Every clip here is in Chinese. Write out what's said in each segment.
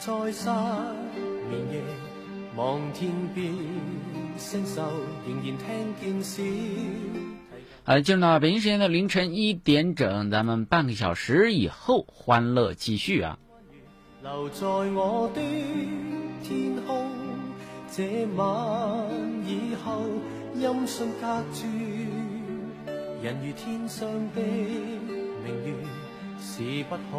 在失眠夜，望天边星宿，仍然听见小。好，进入到北京时间的凌晨一点整，咱们半个小时以后欢乐继续啊。留在我的天空，这晚以后音讯隔绝，人如天上的明月，是不可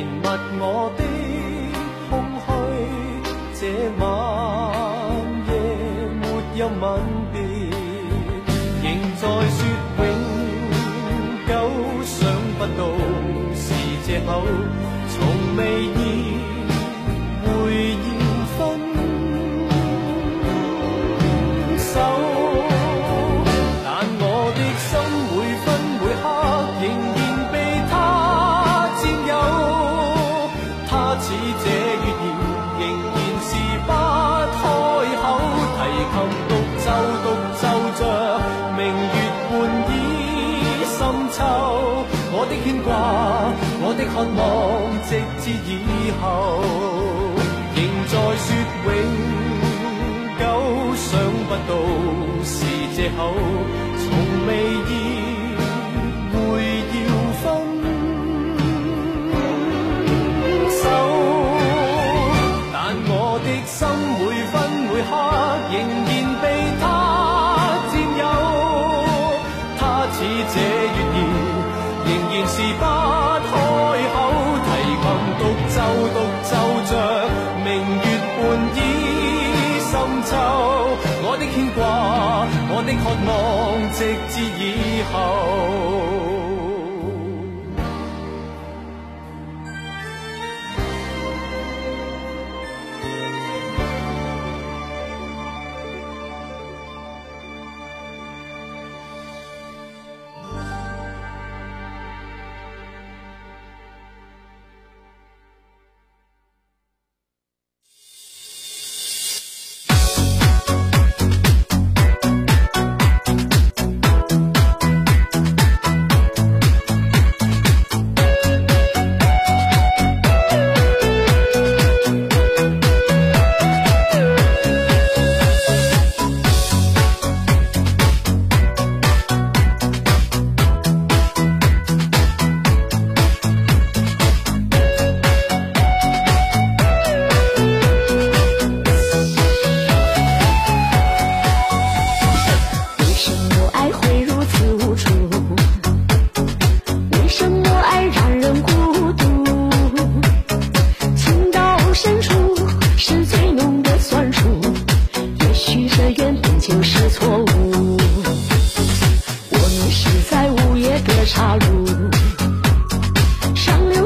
填密我的空虚，这晚夜没有吻别，仍在说永久，想不到是借口，从未意我的渴望，直至以后，仍在说永。久，想不到是借口，从未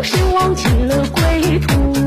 像忘记了归途。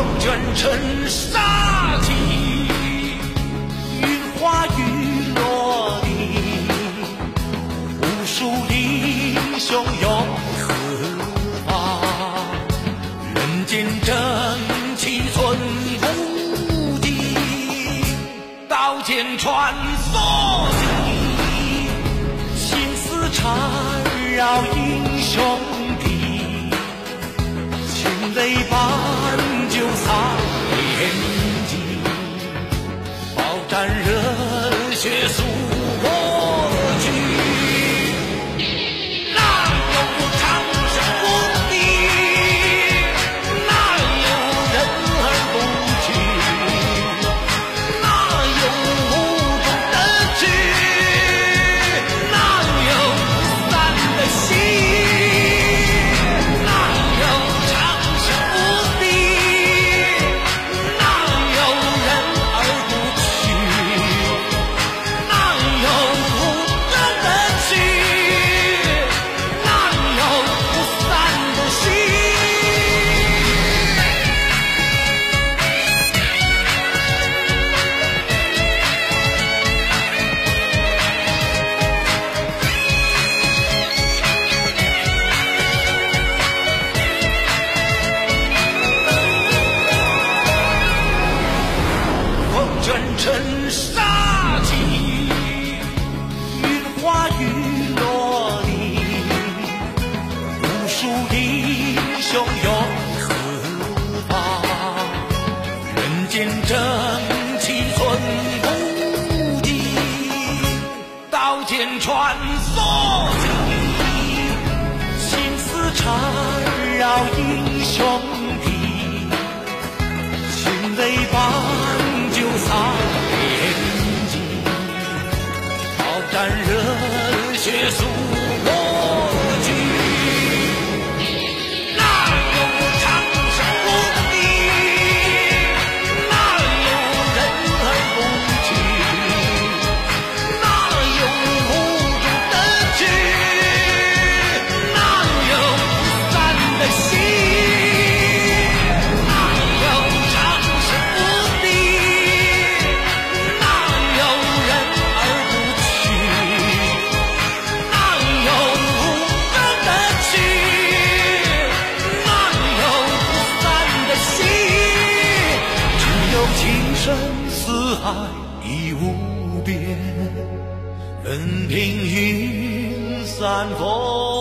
风卷尘沙起，云花雨落地，无数英雄涌四方，人间正气存古今，刀剑穿梭心，心思缠绕英雄。滴。穿梭爱已无边，任凭云散风。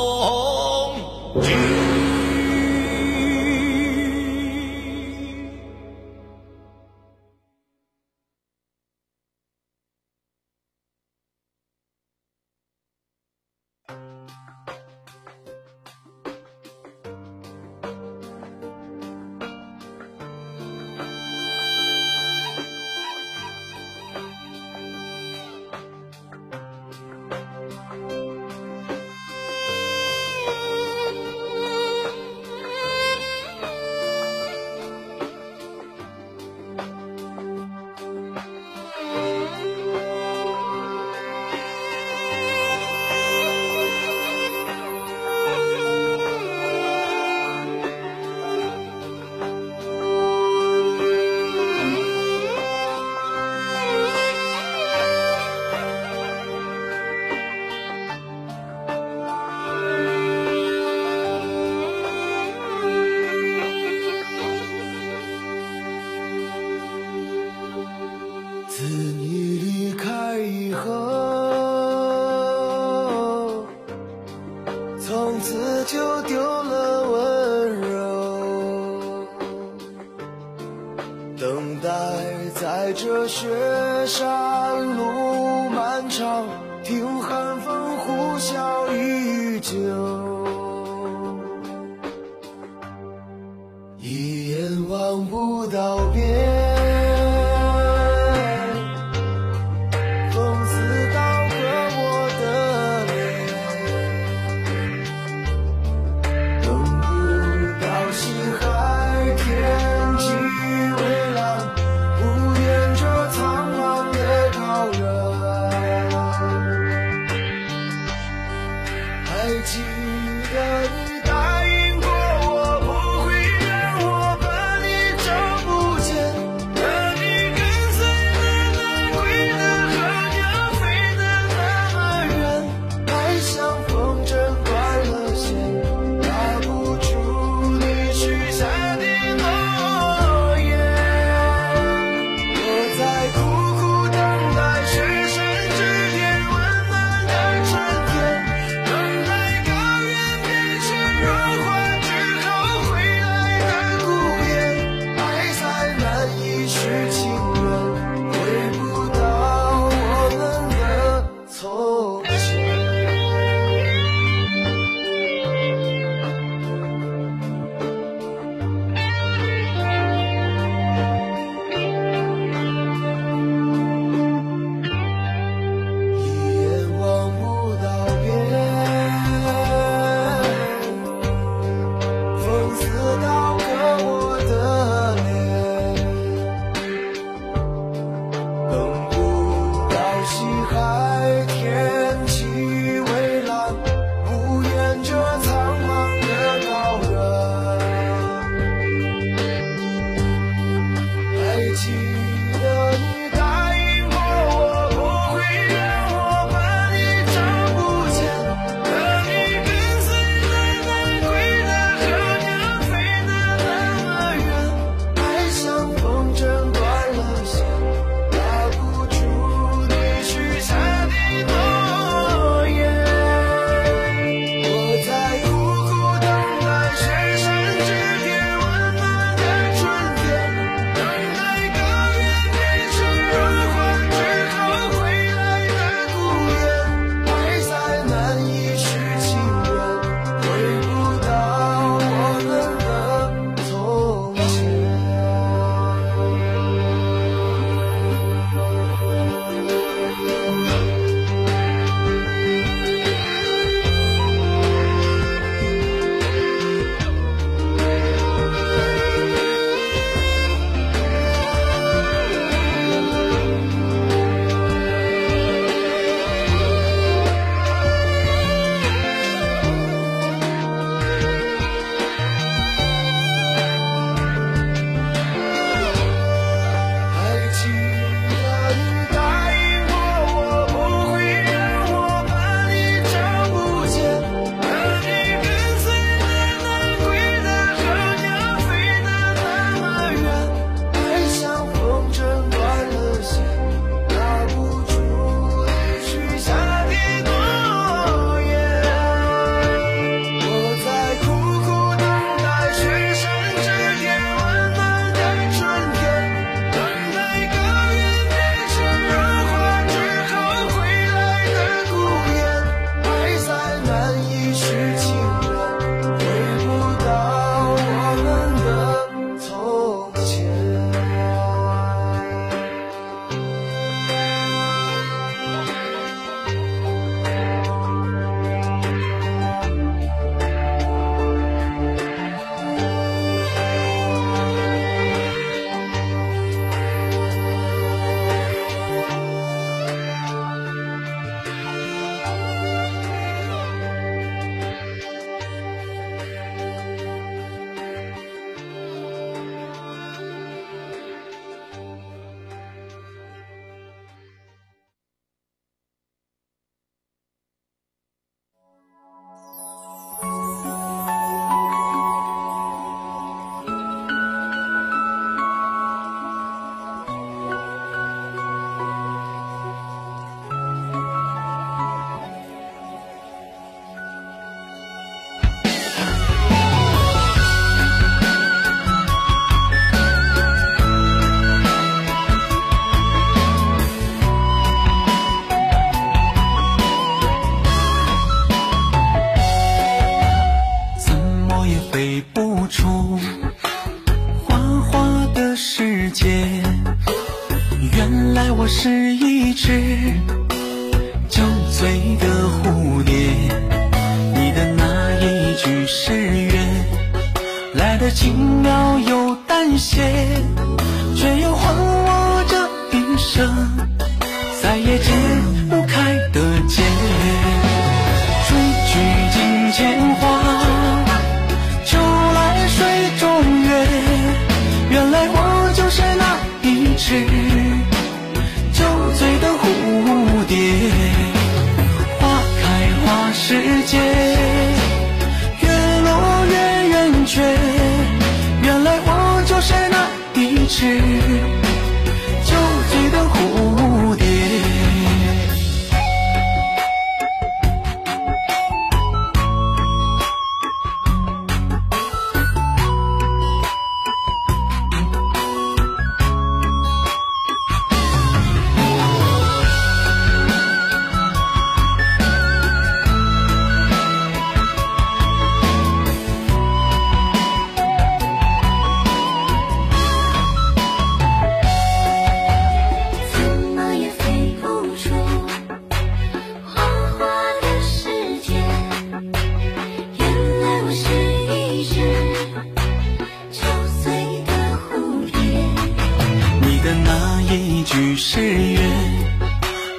那一句誓言，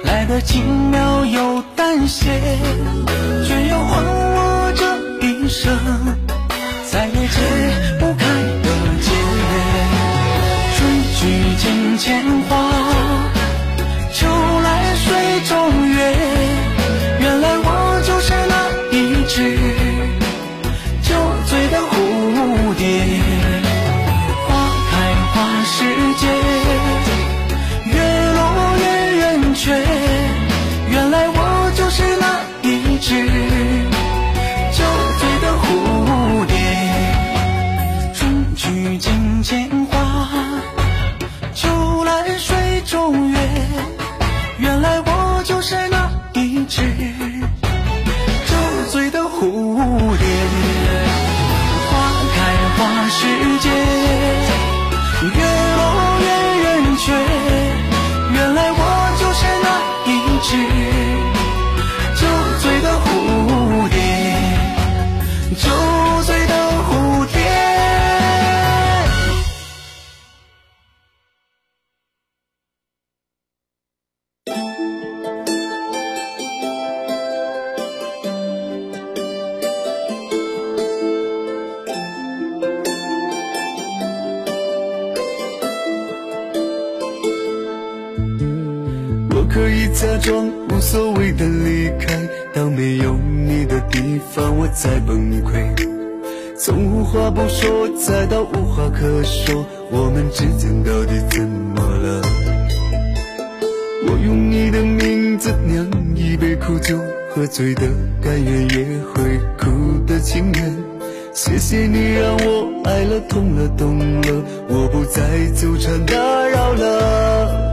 来得轻描又淡写，却又换我这一生。再也解醉的甘愿也会哭的情愿。谢谢你让我爱了痛了懂了，我不再纠缠打扰了。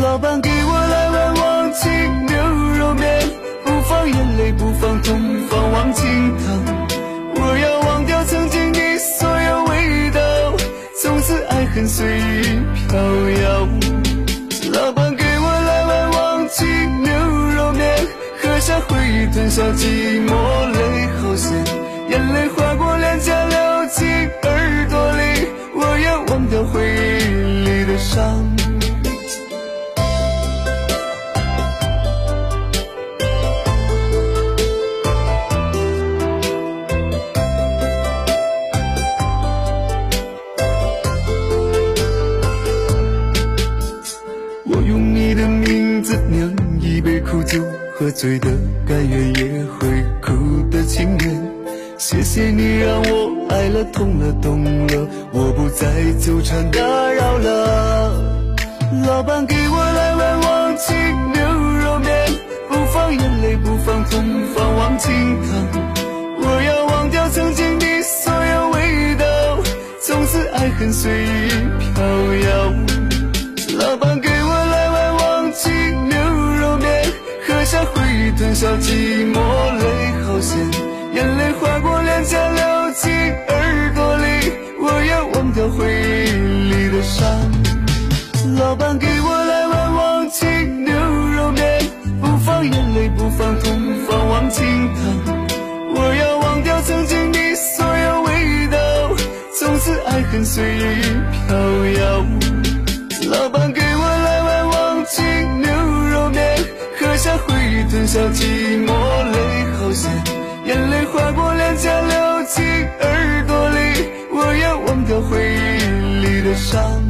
老板给我来碗忘情牛肉面，不放眼泪，不放痛，放忘情汤。我要忘掉曾经的所有味道，从此爱恨随意飘摇。吞下寂寞，泪好咸，眼泪划过脸颊，流进耳朵里。我要忘掉回忆里的伤。醉的甘愿也会哭的情愿。谢谢你让我爱了痛了懂了，我不再纠缠打扰了。老板给我来碗忘情牛肉面，不放眼泪，不放痛，放忘情汤。我要忘掉曾经的所有味道，从此爱恨随意叫寂寞，泪好咸，眼泪划过脸颊，流进耳朵里。我要忘掉回忆里的伤。上。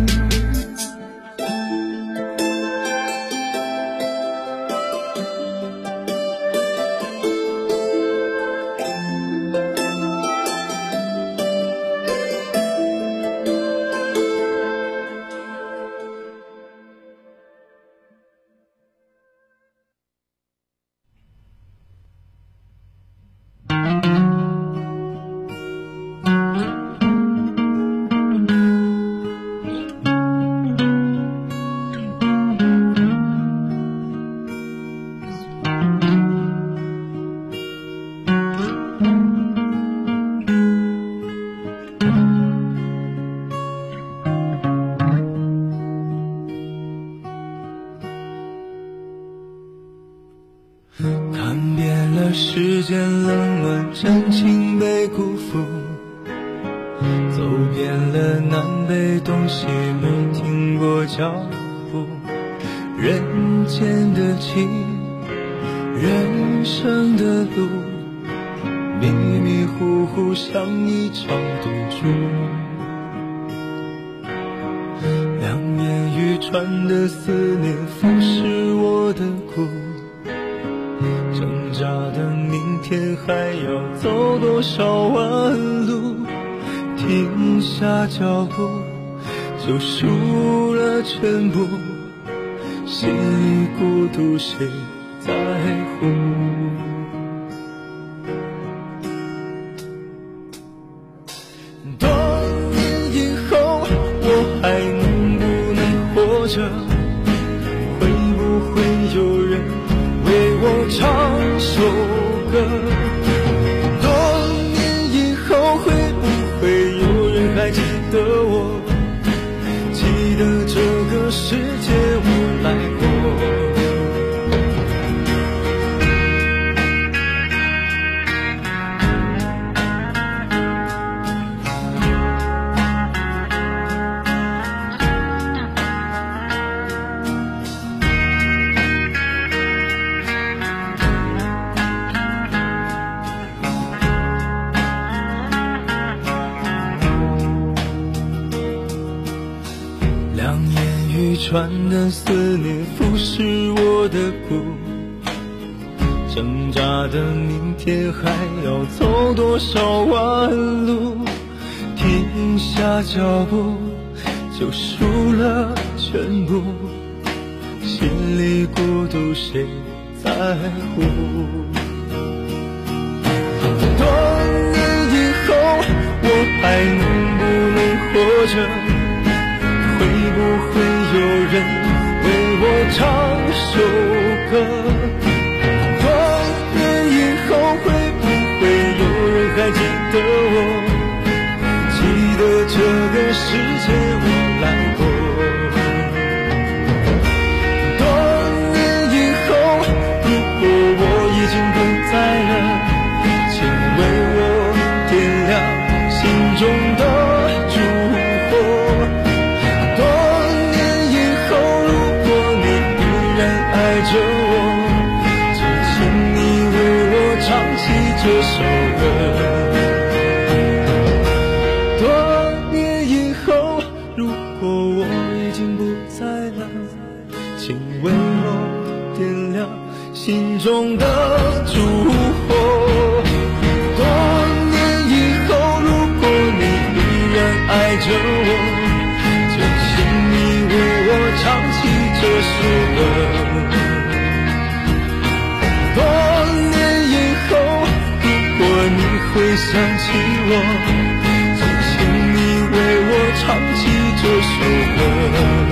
过多少弯路停下脚步就输了全部。心里孤独谁在乎？串的思念腐蚀我的骨，挣扎的明天还要走多少弯路？停下脚步就输了全部，心里孤独谁在乎？多年以后，我还能不能活着？唱首歌。多年以后会不会有人还记得我？记得这个世界想起我就请你为我唱起这首歌。